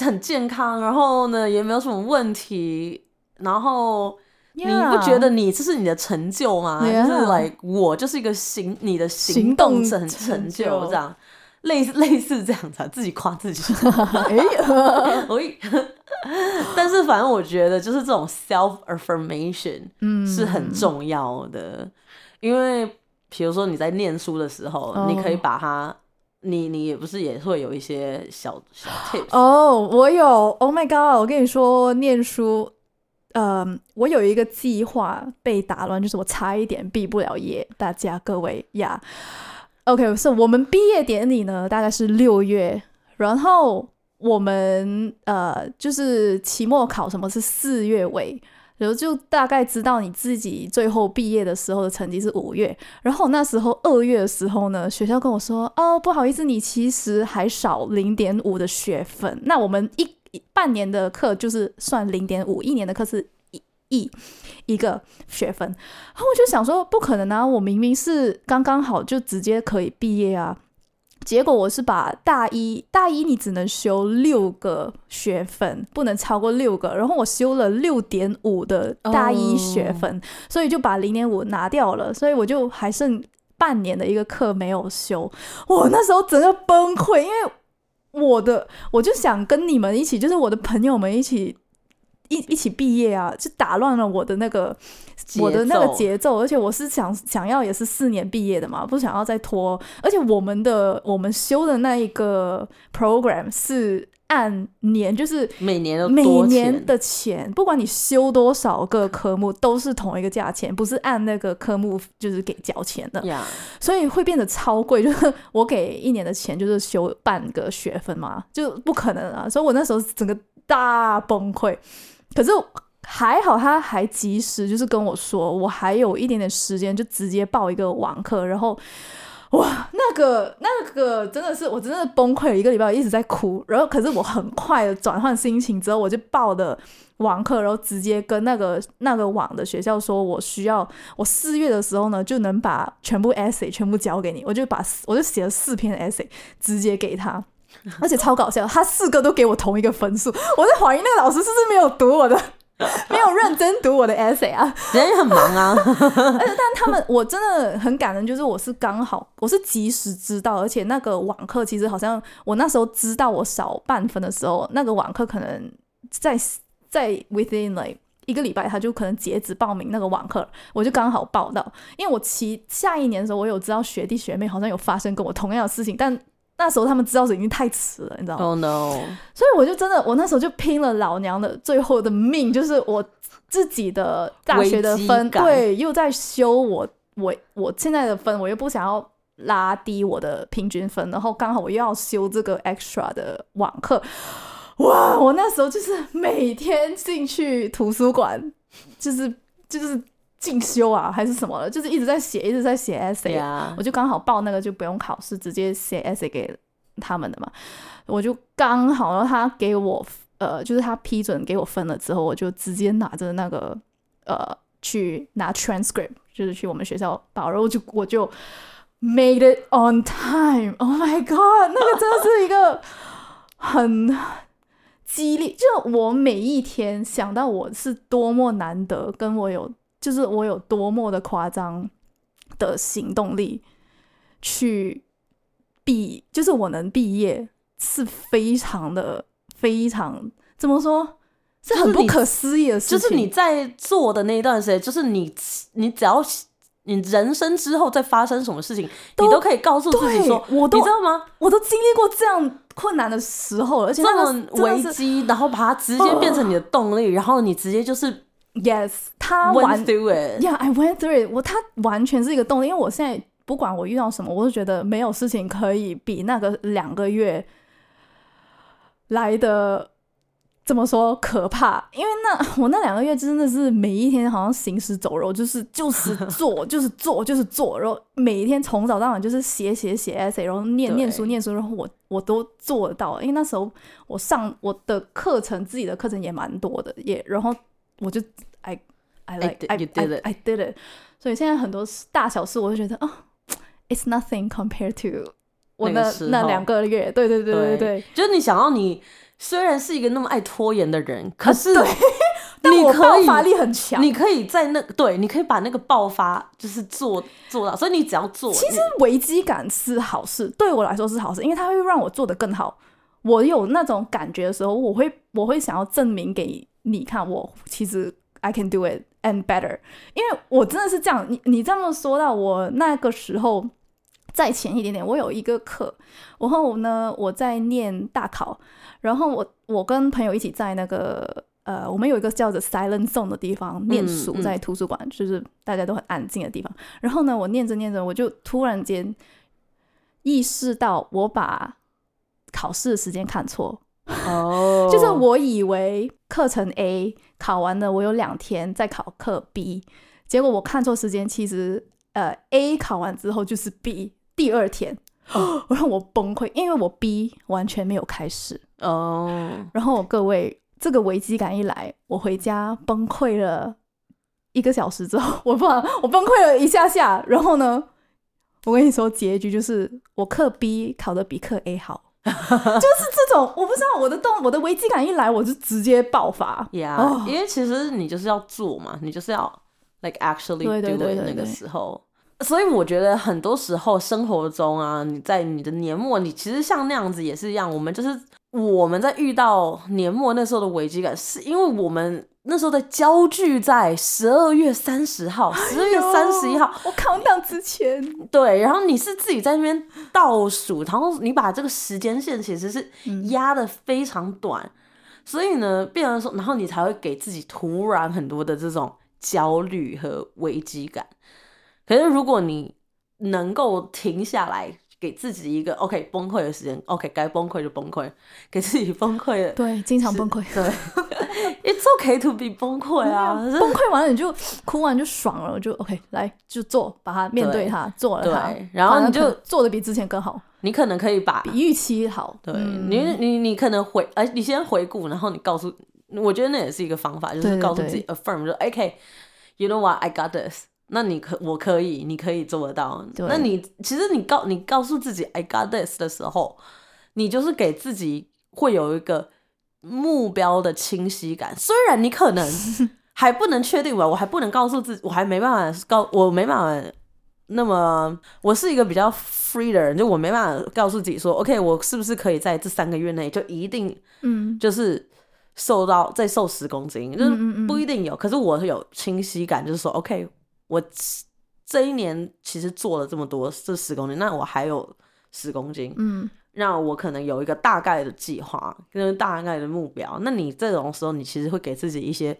A: 很健康，然后呢也没有什么问题，然后。你不觉得你这是你的成就吗就是 like 我就是一个行你的
B: 行
A: 行
B: 动
A: 动成
B: 成就
A: 这样，类似类似这样子、啊，自己夸自己。但是反正我觉得就是这种 self affirmation
B: 嗯
A: 是很重要的，因为比如说你在念书的时候，
B: 哦
A: 你可以把它，你你也不是也会有一些小小 tips，
B: 哦，我有，Oh my God！我跟你说，念书，嗯，我有一个计划被打乱，就是我差一点毕不了业。大家各位呀，OK，是、我们毕业典礼呢，大概是六月，然后我们呃，就是期末考什么是四月尾。然后就大概知道你自己最后毕业的时候的成绩是五月，然后那时候二月的时候呢，学校跟我说，哦，不好意思，你其实还少零点五的学分。那我们一一半年的课就是算零点五，一年的课是一一一个学分。然后我就想说，不可能啊，我明明是刚刚好就直接可以毕业啊。结果我是把大一大一你只能修六个学分，不能超过六个，然后我修了六点五的大一学分所以就把零点五拿掉了，所以我就还剩半年的一个课没有修。我那时候整个崩溃，因为我的我就想跟你们一起，就是我的朋友们一起。一一起毕业啊，就打乱了我的那个我的那个
A: 节奏，
B: 而且我是想想要也是四年毕业的嘛，不想要再拖。而且我们的我们修的那一个 program 是按年，就是
A: 每年都
B: 每年的钱，不管你修多少个科目，都是同一个价钱，不是按那个科目就是给交钱的，
A: 呀
B: 所以会变得超贵。就是 我给一年的钱，就是修半个学分嘛，就不可能啊！所以我那时候整个大崩溃。可是还好，他还及时就是跟我说，我还有一点点时间，就直接报一个网课，然后。哇，那个那个真的是，我真的崩溃了一个礼拜，一直在哭。然后，可是我很快的转换心情之后，我就报的网课，然后直接跟那个那个网的学校说，我需要我四月的时候呢，就能把全部 essay 全部交给你。我就把我就写了四篇 essay 直接给他，而且超搞笑，他四个都给我同一个分数。我在怀疑那个老师是不是没有读我的，没有认真读我的 essay 啊？
A: 人家也很忙啊，
B: 而且，但他们我真的很感人，就是我是刚好，我是及时知道，而且那个网课其实好像我那时候知道我少半分的时候，那个网课可能在在 within like 一个礼拜，他就可能截止报名那个网课，我就刚好报到，因为我其下一年的时候，我有知道学弟学妹好像有发生跟我同样的事情，但那时候他们知道是已经太迟了，你知道吗
A: ？Oh no！
B: 所以我就真的，我那时候就拼了老娘的最后的命，就是我自己的大学的分，对，又在修我我我现在的分，我又不想要拉低我的平均分，然后刚好我又要修这个 extra 的网课，哇！我那时候就是每天进去图书馆，就是就是进修啊，还是什么的，就是一直在写，一直在写 essay，、
A: 呀
B: 我就刚好报那个就不用考试，直接写 essay 给他们的嘛。我就刚好，然后他给我呃，就是他批准给我分了之后，我就直接拿着那个呃去拿 transcript，就是去我们学校报，然后就我就 made it on time。Oh my god，那个真的是一个很激励，就我每一天想到我是多么难得，跟我有就是我有多么的夸张的行动力去毕，就是我能毕业是非常的非常怎么说，是很不可思议的事情。
A: 就是你在做的那一段时间，就是你你只要你人生之后再发生什么事情，你都可以告诉自己说，
B: 我都
A: 你知道吗？
B: 我都经历过这样困难的时候了，而且
A: 这么危机，然后把它直接变成你的动力，然后你直接就是
B: Yes，他
A: went
B: 完
A: through
B: it，Yeah，I went through it 我。他完全是一个动力，因为我现在不管我遇到什么，我都觉得没有事情可以比那个两个月来的怎么说可怕。因为那我那两个月真的是每一天好像行尸走肉，就是就是 做，就是做，就是做，然后每一天从早到晚就是写写写 essay，然后念念书念书，然后我我都做得到。因为那时候我上我的课程，自己的课程也蛮多的，也然后我就 I I like
A: you did
B: I,
A: it.
B: I did it。所以现在很多大小事，我就觉得哦，It's nothing compared to 我那
A: 那
B: 两个月。对对对对对。
A: 就是你想要你虽然是一个那么爱拖延的人，可是 你可以
B: 爆发力很强。
A: 你可以在那对，你可以把那个爆发就是做做到，所以你只要做，
B: 其实危机感是好事，对我来说是好事，因为它会让我做得更好。我有那种感觉的时候，我会我会想要证明给你看，我其实 I can do it and better。因为我真的是这样，你你这么说到我那个时候再前一点点，我有一个课，然后呢我在念大考，然后我我跟朋友一起在那个呃，我们有一个叫做 Silent Zone 的地方念书，
A: 嗯
B: 在图书馆，就是大家都很安静的地方。然后呢，我念着念着，我就突然间意识到我把考试的时间看错，
A: 哦，
B: 就是我以为课程 A 考完了，我有两天再考课 B，结果我看错时间，其实呃 A 考完之后就是 B 第二天，我 让我崩溃，因为我 B 完全没有开始，
A: 哦，
B: 然后各位这个危机感一来，我回家崩溃了一个小时之后，我不我崩溃了一下下，然后呢，我跟你说结局就是我课 B 考的比课 A 好。就是这种，我不知道我的动，我的危机感一来，我就直接爆发。yeah，
A: 因为其实你就是要做嘛，你就是要 like actually do
B: 对
A: it
B: 对
A: 那个时候。所以我觉得很多时候生活中啊，你在你的年末，你其实像那样子也是一样。我们就是我们在遇到年末那时候的危机感，是因为我们那时候的焦聚在十二月三十号、十二月三十一号，
B: 我扛档之前，
A: 对，然后你是自己在那边倒数，然后你把这个时间线其实是压的非常短，所以呢，变成说，然后你才会给自己突然很多的这种焦虑和危机感。可是如果你能够停下来，给自己一个 OK 崩溃的时间，OK 该崩溃就崩溃，给自己崩溃的，
B: 对，经常崩溃。
A: 对，It's okay to be 崩溃啊，
B: 崩溃完了你就哭完就爽了，就 OK，来就做，把它面对它，做了它
A: 对，然后你就
B: 做的比之前更好，
A: 你可能可以把
B: 比预期好。
A: 对、
B: 嗯。
A: 你，你你可能回，哎、你先回顾，然后你告诉，我觉得那也是一个方法，就是告诉自己 affirm，就 OK，you、know what，I got this。那你可我可以，你可以做得到。那你其实你告你告诉自己 I got this 的时候，你就是给自己会有一个目标的清晰感。虽然你可能 还不能确定吧，我还不能告诉自己，我还没办法告，我没办法那么，我是一个比较 free 的人，就我没办法告诉自己说，OK，我是不是可以在这三个月内就一定
B: 嗯，
A: 就是瘦到再瘦十公斤，就是不一定有，可是我有清晰感，就是说，OK，我这一年其实做了这么多，这十公斤，那我还有十公斤，
B: 嗯，
A: 那我可能有一个大概的计划跟大概的目标。那你这种时候，你其实会给自己一些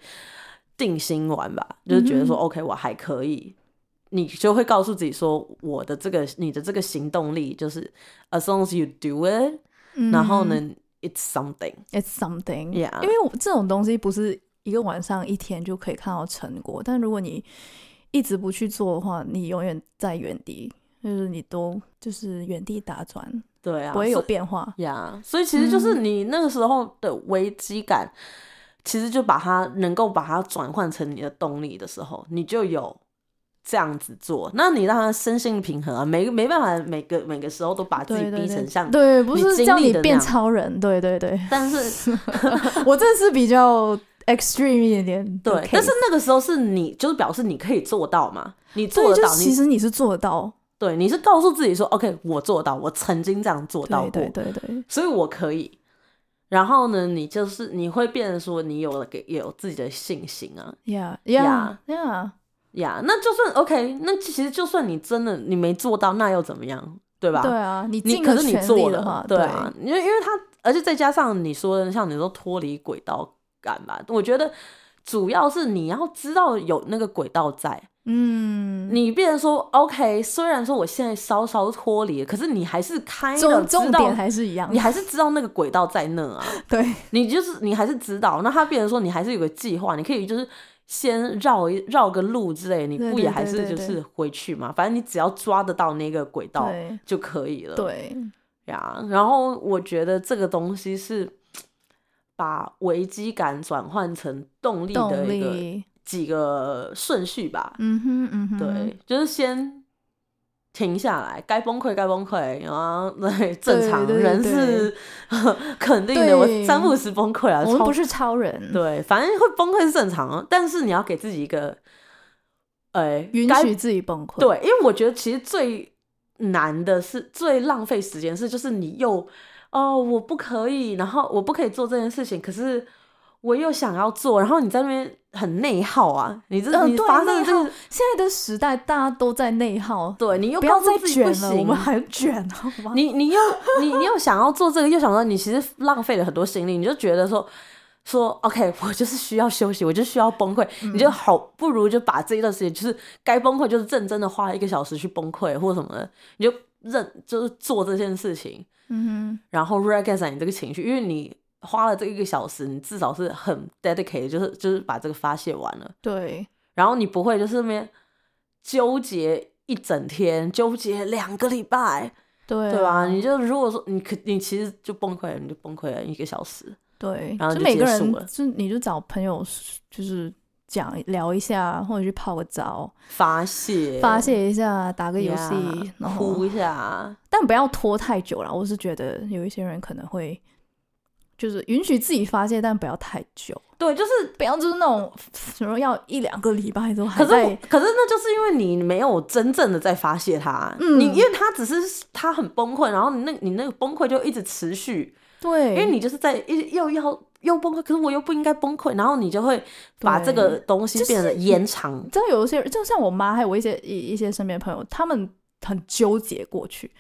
A: 定心丸吧，就是觉得说、
B: 嗯
A: OK，我还可以。你就会告诉自己说，我的这个你的这个行动力就是 as long as you do it，、
B: 嗯
A: 然后呢，it's something。
B: ，it's
A: something，Yeah
B: 因为我这种东西不是一个晚上一天就可以看到成果，但如果你一直不去做的话，你永远在原地，就是你都就是原地打转，
A: 对啊，
B: 不会有变化。
A: 呀所以其实
B: 嗯
A: 就是你那个时候的危机感，其实就把它能够把它转换成你的动力的时候，你就有这样子做。那你让他身心平衡啊，没没办法每个每个时候都把自己逼成像，
B: 对，不是叫你变超人，对对对，
A: 但是
B: 我这是比较 extreme 一点点
A: 对，但是那个时候是你就是表示你可以做到嘛，你做得到，
B: 其实你是做得到，
A: 对你是告诉自己说，OK，我做到，我曾经这样做到过，
B: 对对对对，
A: 所以我可以。然后呢，你就是你会变得说，你有了给有自己的信心啊
B: ，Yeah,
A: Yeah.
B: yeah, yeah.
A: 呀那就算 OK，那其实就算你真的你没做到，那又怎么样，对吧？
B: 对啊，你
A: 你可是你做了，，对啊，因为因为他，而且再加上你说的像你说脱离轨道感吧，我觉得主要是你要知道有那个轨道在，
B: 嗯，
A: 你变成说 OK，虽然说我现在稍稍脱离，可是你还是开的
B: 重点，还是一样
A: 你，还是知道那个轨道在那啊。
B: 对，
A: 你就是你还是知道，那他变成说你还是有个计划，你可以就是先绕一绕个路之类，你不也还是就是回去嘛？反正你只要抓得到那个轨道就可以了。
B: 对，
A: 呀，然后我觉得这个东西是把危机感转换成动力的
B: 动
A: 一个
B: 力，
A: 几个顺序吧。
B: 嗯哼嗯哼，
A: 对，就是先。停下来，该崩溃该崩溃，然后 对正常人是 肯定的，我
B: 对
A: 三不五时崩溃啊，超
B: 我们不是超人，
A: 对，反正会崩溃是正常，但是你要给自己一个，呃，该
B: 允许自己崩溃，
A: 对，因为我觉得其实最难的是最浪费时间是，就是你又哦我不可以，然后我不可以做这件事情，可是我又想要做，然后你在那边很内耗啊，你这、你发生
B: 内耗
A: 这个，
B: 现在的时代大家都在内耗，
A: 对你又
B: 不要再卷了，我
A: 行
B: 们还卷好吗？
A: 你你又你你又想要做这个，又想到你其实浪费了很多心力，你就觉得说说 OK，我就是需要休息，我就需要崩溃，你
B: 嗯
A: 就好不如就把这一段时间就是该崩溃，就是认真的花一个小时去崩溃或者什么的，你就认就是做这件事情，
B: 嗯
A: 然后 recognize 你这个情绪，因为你花了这一个小时，你至少是很 dedicated，就是就是把这个发泄完了，，
B: 对，
A: 然后你不会就是那边纠结一整天，纠结两个礼拜。
B: 对
A: 对吧？
B: 啊
A: 你就如果说你可你其实就崩溃了，你就崩溃了一个小时。
B: 对，
A: 然后就
B: 就每个人就你就找朋友就是讲聊一下，或者去泡个澡，
A: 发泄，
B: 发泄一下，打个游戏
A: Yeah，
B: 然后
A: 哭一下，
B: 但不要拖太久了。我是觉得有一些人可能会就是允许自己发泄，但不要太久，
A: 对，就是。
B: 不要就是那种什么要一两个礼拜都还
A: 可是可是那就是因为你没有真正的在发泄他，
B: 嗯
A: 你因为他只是他很崩溃，然后你那你那个崩溃就一直持续，
B: 对，
A: 因为你就是在一又要又崩溃，可是我又不应该崩溃，然后你就会把这个东西变得延长。
B: 你知道有一些人，就像我妈，还有我一些一一些身边朋友，他们很纠结过去，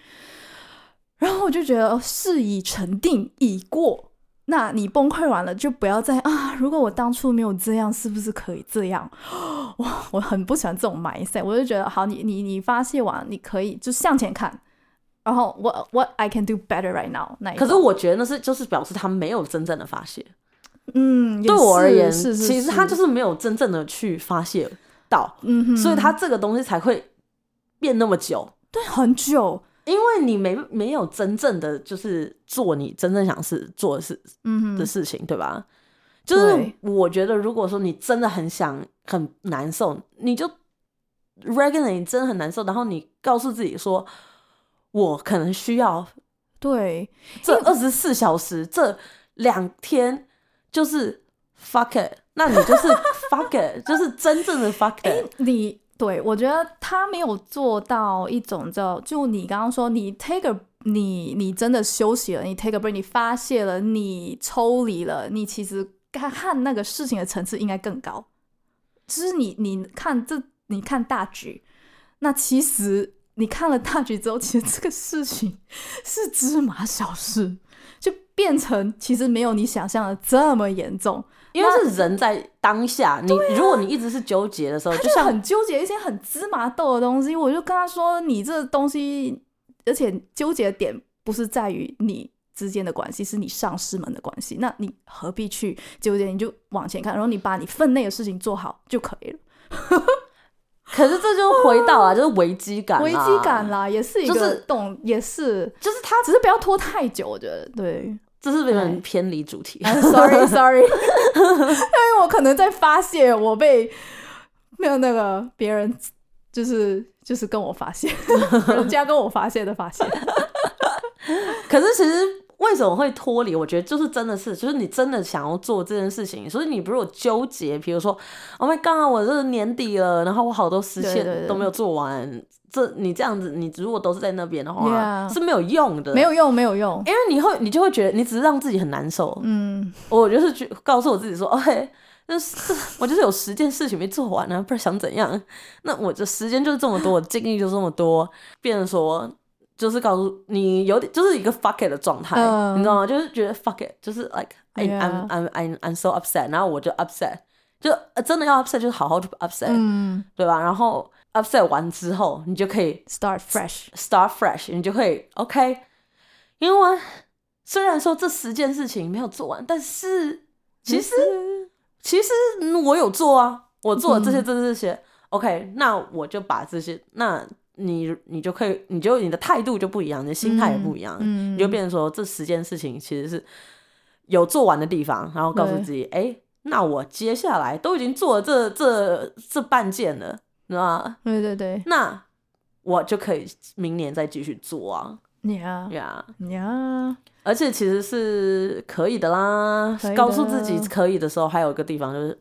B: 然后我就觉得哦事已成定，已过。那你崩溃完了，就不要再啊！如果我当初没有这样，是不是可以这样？哇，我很不喜欢这种 mindset。我就觉得，好，你你你发泄完，你可以就向前看，然后 what what I can do better right now 那一。
A: 可是我觉得那是就是表示他没有真正的发泄。
B: 嗯，
A: 对我而言，
B: 是是，
A: 其实他就是是没有真正的去发泄到，
B: 嗯哼，
A: 所以他这个东西才会变那么久。
B: 对很久，
A: 因为你没没有真正的就是做你真正想是做的事
B: 嗯哼，
A: 的事情，对吧？就是我觉得，如果说你真的很想很难受，你就 regular 你真的很难受，然后你告诉自己说，我可能需要
B: 对，
A: 这二十四小时，这两天就是 fuck it，那你就是 fuck it，就是真正的 fuck it。
B: 你对我觉得他没有做到一种叫，就你刚刚说，你 take a 你你真的休息了，你 take a break，你发泄了，你抽离了，你其实看看那个事情的层次应该更高。就是你你看这你看大局，那其实你看了大局之后，其实这个事情是芝麻小事，就变成其实没有你想象的这么严重。
A: 因为是人在当下，你、如果你一直是纠结的时候，就
B: 就
A: 像
B: 很纠结一些很芝麻豆的东西，我就跟他说：“你这东西，而且纠结的点不是在于你之间的关系，是你上司们的关系。那你何必去纠结？你就往前看，然后你把你分内的事情做好就可以了。
A: 可是这就回到了，就是危机感，
B: 危机感，啦，也是一个
A: 就是
B: 动，也是，
A: 就是他
B: 只是不要拖太久。我觉得对。
A: 这是有点偏离主题。
B: Sorry sorry，因为我可能在发泄，我被没有那个别人就是就是跟我发泄，人家跟我发泄的发泄。
A: 可是其实为什么会脱离？我觉得就是真的是，就是你真的想要做这件事情，所以你如果纠结，比如说，Oh my god，我这年底了，然后我好多实
B: 对对对
A: 现都没有做完，这你这样子，你如果都是在那边的话是没有用的，
B: 没有用，没有用。
A: 因为你会，你就会觉得你只是让自己很难受。
B: 嗯，
A: 我就是觉告诉我自己说，OK，那是我就是有十件事情没做完呢、不然想怎样？那我这时间就是这么多，我精力就这么多，变成说就是告诉你有点就是一个 fuck it 的状态，
B: 嗯
A: 你知道吗？就是觉得 fuck it，就是 like I I'm I'm I'm I'm so upset，然后我就 upset，就、呃真的要 upset 就是好好去 upset，、
B: 嗯
A: 对吧？然后 upset 完之后，你就可以
B: ，start
A: fresh，start fresh，你就可以 OK。因为虽然说这十件事情没有做完，但是其实其实嗯我有做啊，我做了这些
B: 嗯
A: 这些这些、OK，那我就把这些，那你你就可以，你就你的态度就不一样，你的心态也不一样，
B: 嗯，
A: 你就变成说这十件事情其实是有做完的地方，然后告诉自己，哎、那我接下来都已经做了这这这半件了，你知道吗？
B: 对对对。
A: 那我就可以明年再继续做啊呀、
B: yeah，
A: 而且其实是可以的啦，
B: 的。
A: 告诉自己可以的时候，还有一个地方就是。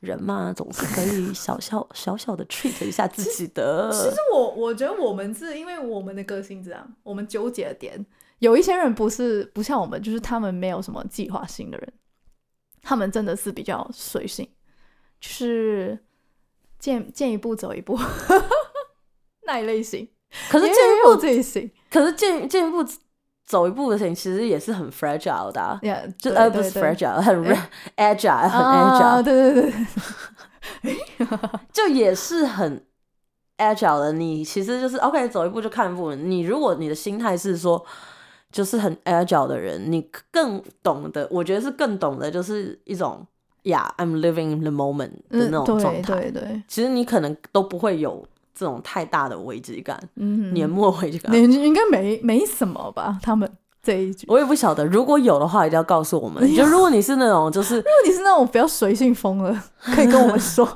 A: 人嘛，总是可以 小小小小的 treat 一下自己的。
B: 其实我我觉得我们是因为我们的个性这样，我们纠结的点，有一些人不是不像我们，就是他们没有什么计划性的人，他们真的是比较随性，就是见见一步走一步那一类型。
A: 可是
B: 也
A: 见一步
B: 有这一型，
A: 可是见见一步走一步的事情，其实也是很 fragile 的、啊，
B: 呀，
A: 就
B: 对
A: 呃不是 fragile，很 agile，很
B: 啊
A: ，agile，、
B: 对对对，
A: 就也是很 agile 的。你其实就是 OK，走一步就看一步。你如果你的心态是说，就是很 agile 的人，你更懂得，我觉得是更懂得，就是一种呀、yeah,，I'm living in the moment 的那种状
B: 嗯，
A: 态。
B: 对对对，
A: 其实你可能都不会有这种太大的危机感，
B: 嗯，
A: 年末危机感。
B: 你应该没没什么吧？他们这一句，
A: 我也不晓得，如果有的话，一定要告诉我们。就如果你是那种，就是 如
B: 果你是那种比较随性风的，可以跟我们说，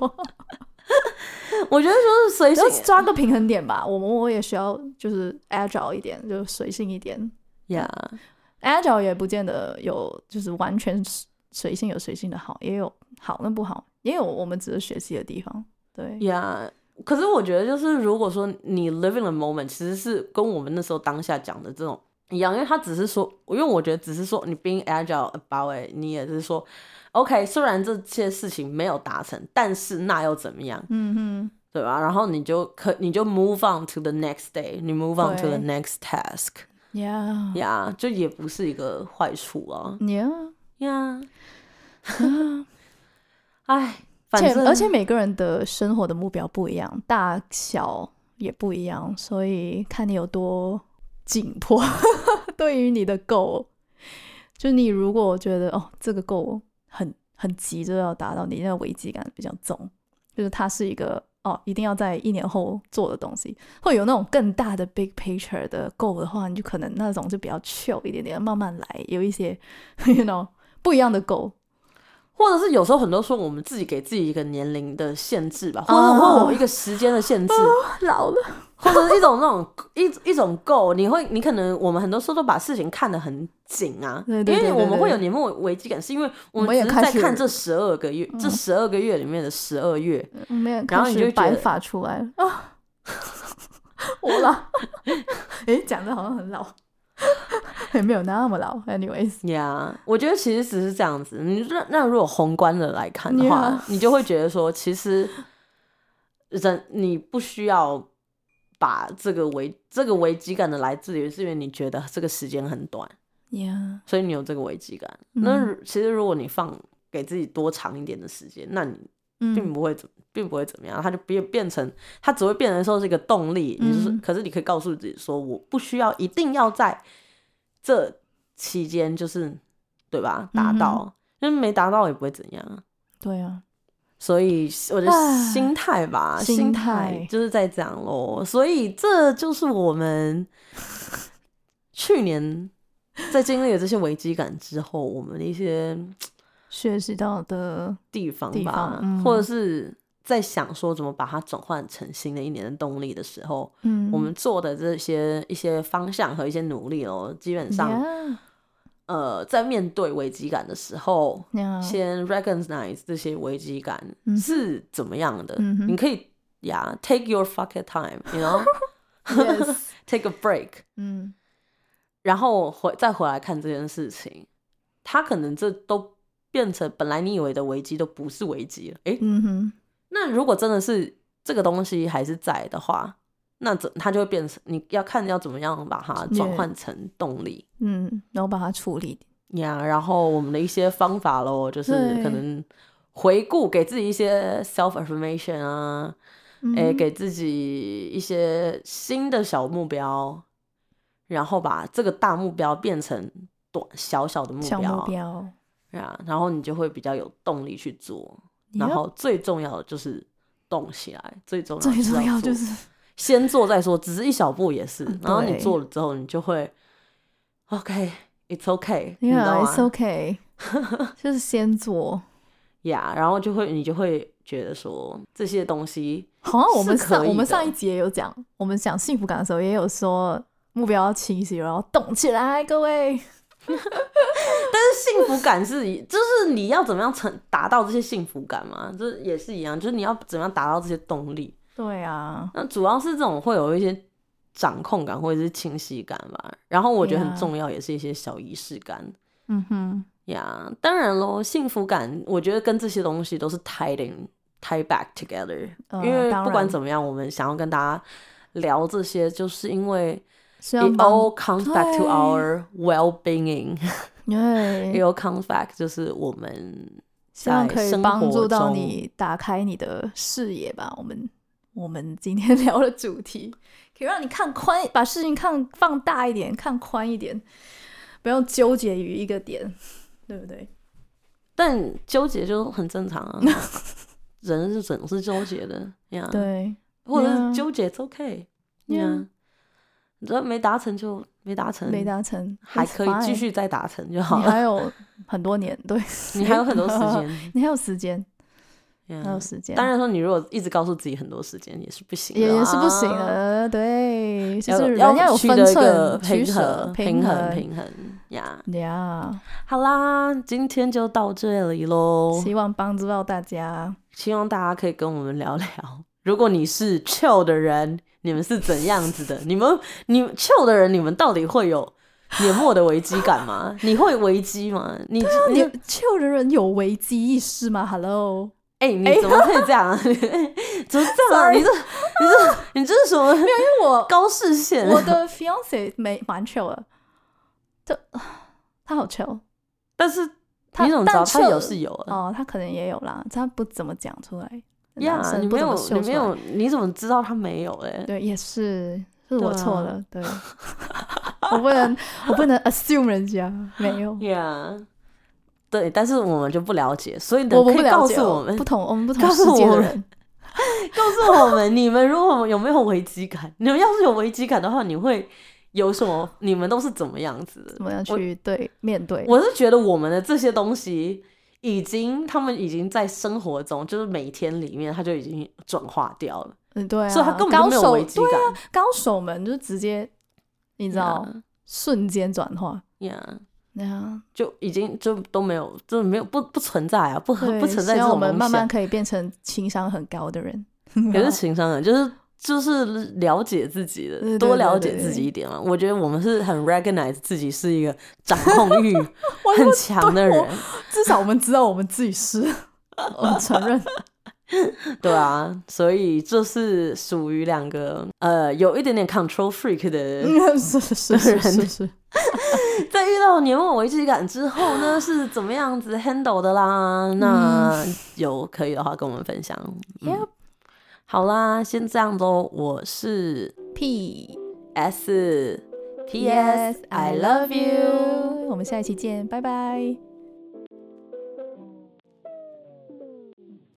A: 我觉得就是随性
B: 抓个平衡点吧。我们我也需要就是 agile 一点，就随性一点。Yeah，agile 也不见得有就是完全随性有随性的好，也有好跟不好，也有我们值得学习的地方。对，
A: 呀。可是我觉得，就是如果说你 living the moment，其实是跟我们那时候当下讲的这种一样，因为他只是说，因为我觉得只是说你 being agile about it，你也是说，OK，虽然这些事情没有达成，但是那又怎么样，
B: 嗯哼。
A: 对吧？然后你就可你就 move on to the next day，你 move on to the next task，
B: 哼，yeah
A: 呀，就也不是一个坏处啊
B: ，yeah，
A: 呀，哎，
B: 而
A: 反正
B: 且而且每个人的生活的目标不一样，大小也不一样，所以看你有多紧迫。对于你的 goal，就你如果觉得哦这个 goal 很很急着要达到，你那个危机感比较重，就是它是一个哦一定要在一年后做的东西，会有那种更大的 big picture 的 goal 的话，你就可能那种就比较 chill 一点点，慢慢来，有一些 you know 不一样的 goal。
A: 或者是有时候很多时候我们自己给自己一个年龄的限制吧，或者
B: 哦
A: 或者我一个时间的限制，
B: 老了，
A: 或者是一种那种一一种 goal，你会你可能我们很多时候都把事情看得很紧啊，因为我们会有年末危机感，是因为我
B: 我们
A: 只是在看这十二个月，这十二个月里面的十二月，
B: 没有，
A: 然后你就
B: 白发出来了。啊！我老，诶，讲的好像很老，也没有那么老。Anyways，
A: 呀我觉得其实只是这样子。你那那如果宏观的来看的话
B: Yeah
A: 你就会觉得说，其实人你不需要把这个危这个危机感的来自于是因为你觉得这个时间很短
B: ，Yeah，
A: 所以你有这个危机感。
B: 嗯
A: 那其实如果你放给自己多长一点的时间，那你并
B: 嗯，
A: 不会怎并不会怎么样，它就变变成它只会变成说是一个动力。你就是，
B: 嗯
A: 可是你可以告诉自己说，我不需要一定要在这期间就是对吧达
B: 嗯
A: 到，因为没达到也不会怎样啊。
B: 对啊，
A: 所以我的心态吧，
B: 心
A: 心
B: 态
A: 就是在这样咯。所以这就是我们 去年在经历了这些危机感之后，我们的一些
B: 学习到的，
A: 地方
B: 地
A: 吧，
B: 方嗯
A: 或者是在想说怎么把它转换成新的一年的动力的时候，
B: 嗯，
A: 我们做的这些一些方向和一些努力哦，基本上呃，在面对危机感的时候先 recognize 这些危机感是怎么样的，
B: 嗯
A: 你可以呀、take your fucking time，you know，Yes，take a break，
B: 嗯。
A: 然后回再回来看这件事情，他可能这都变成本来你以为的危机都不是危机了，诶，
B: 嗯哼，
A: 那如果真的是这个东西还是在的话，那怎它就会变成你要看要怎么样把它转换成动力。
B: 嗯，然后把它处理。
A: 呀。然后我们的一些方法咯，就是可能回顾，给自己一些 self affirmation 啊，哎、
B: 嗯
A: 给自己一些新的小目标，然后把这个大目标变成短小小的目
B: 小
A: 标，
B: 目标，
A: 啊，然后你就会比较有动力去做。然后最重要的就是动起来，最重要的
B: 最重要就是
A: 先做再说，只是一小步也是。然后你做了之后，你就会 OK，it's OK，你知道
B: Yeah,
A: 吗
B: it's okay，就是先做。
A: 呀然后就会你就会觉得说这些东西
B: 好像我们上我们上一集也有讲，我们讲幸福感的时候也有说目标要清晰，然后动起来，各位。
A: 幸福感是，就是你要怎么样成达到这些幸福感嘛，这也是一样，就是你要怎么样达到这些动力。
B: 对啊，
A: 那主要是这种会有一些掌控感或者是清晰感吧。然后我觉得很重要，也是一些小仪式感
B: 嗯哼，
A: 呀。当然咯，幸福感我觉得跟这些东西都是 tied in tie back together，、
B: 呃
A: 因为不管怎么样，我们想要跟大家聊这些，就是因为 it
B: 帮
A: all comes back to our well-being。it
B: 对
A: ，all comes back 就是我们
B: 希望可以帮助到你打开你的视野吧。我们我们今天 聊的主题，可以让你看宽，把事情看放大一点，看宽一点，不要纠结于一个点，对不对？
A: 但纠结就很正常啊，人是总是纠结的呀。
B: 对，
A: 或者是纠结。
B: Yeah
A: 呀，你知道没达成就没达成，
B: 没达成
A: 还可以继续再达成就好了。
B: 你还有 很多年，对
A: 你还有很多时间，
B: 你还有时间，还有时间，
A: 当然说，你如果一直告诉自己很多时间也是不行的
B: 也是不行的，对，就是人
A: 要
B: 要有分寸、取
A: 平
B: 舍、
A: 衡、平衡、
B: 衡
A: 平衡呀。
B: 呀。
A: 好啦，今天就到这里喽。
B: 希望帮助到大家。
A: 希望大家可以跟我们聊聊，如果你是 chill 的人，你们是怎样子的？你们你们 chill 的人，你们到底会有年末的危机感吗？你会危机吗？你你
B: 你 chill 的人有危机意识吗？Hello，
A: 哎、你怎么可以这样啊？怎么这样啊？你这你这你这是什么
B: 因为我
A: 高视线？
B: 我的 fiance 没蛮 chill 的，这他好 chill，
A: 但是
B: 他
A: 你怎么知道
B: 但
A: 他有是有啊？
B: 哦，他可能也有啦，他不怎么讲出来。
A: 呀、你没有你没有，你怎么知道他没有哎？
B: 对，也是是我错了，对，我不能我不能 assume 人家没有。
A: 呀 对，但是我们就不了解，所以可以 告诉我们
B: 不，同我们不同世界的人，
A: 告诉我们，你们如果有没有危机感？你们要是有危机感的话，你会有什么？你们都是怎么样子
B: 怎？么样
A: 我
B: 去对面对？
A: 我是觉得我们的这些东西，已经他们已经在生活中，就是每天里面，他就已经转化掉了，
B: 嗯，对啊，
A: 所以他根本就没有
B: 高手
A: 危机感。
B: 高手们就直接，你知道，瞬间转化，
A: 呀
B: 对啊，
A: 就已经就都没有，就没有不不存在啊，不
B: 对，
A: 不存在这种东西啊。
B: 们慢慢可以变成情商很高的人。
A: 也是情商的，就是就是了解自己的，
B: 对对
A: 多了解自己一点嘛。我觉得我们是很 recognize 自己是一个掌控欲 很强的人，
B: 至少我们知道我们自己是，我们承认。
A: 对啊，所以这是属于两个呃有一点点 control freak 的人。
B: 嗯是是是是是是，
A: 在遇到年末危机感之后呢，是怎么样子 handle 的啦？那有可以的话跟我们分享。嗯
B: Yep
A: 好啦，先这样喽。我是
B: P
A: S P
B: Yes
A: S
B: I love you，我们下一期见，拜拜。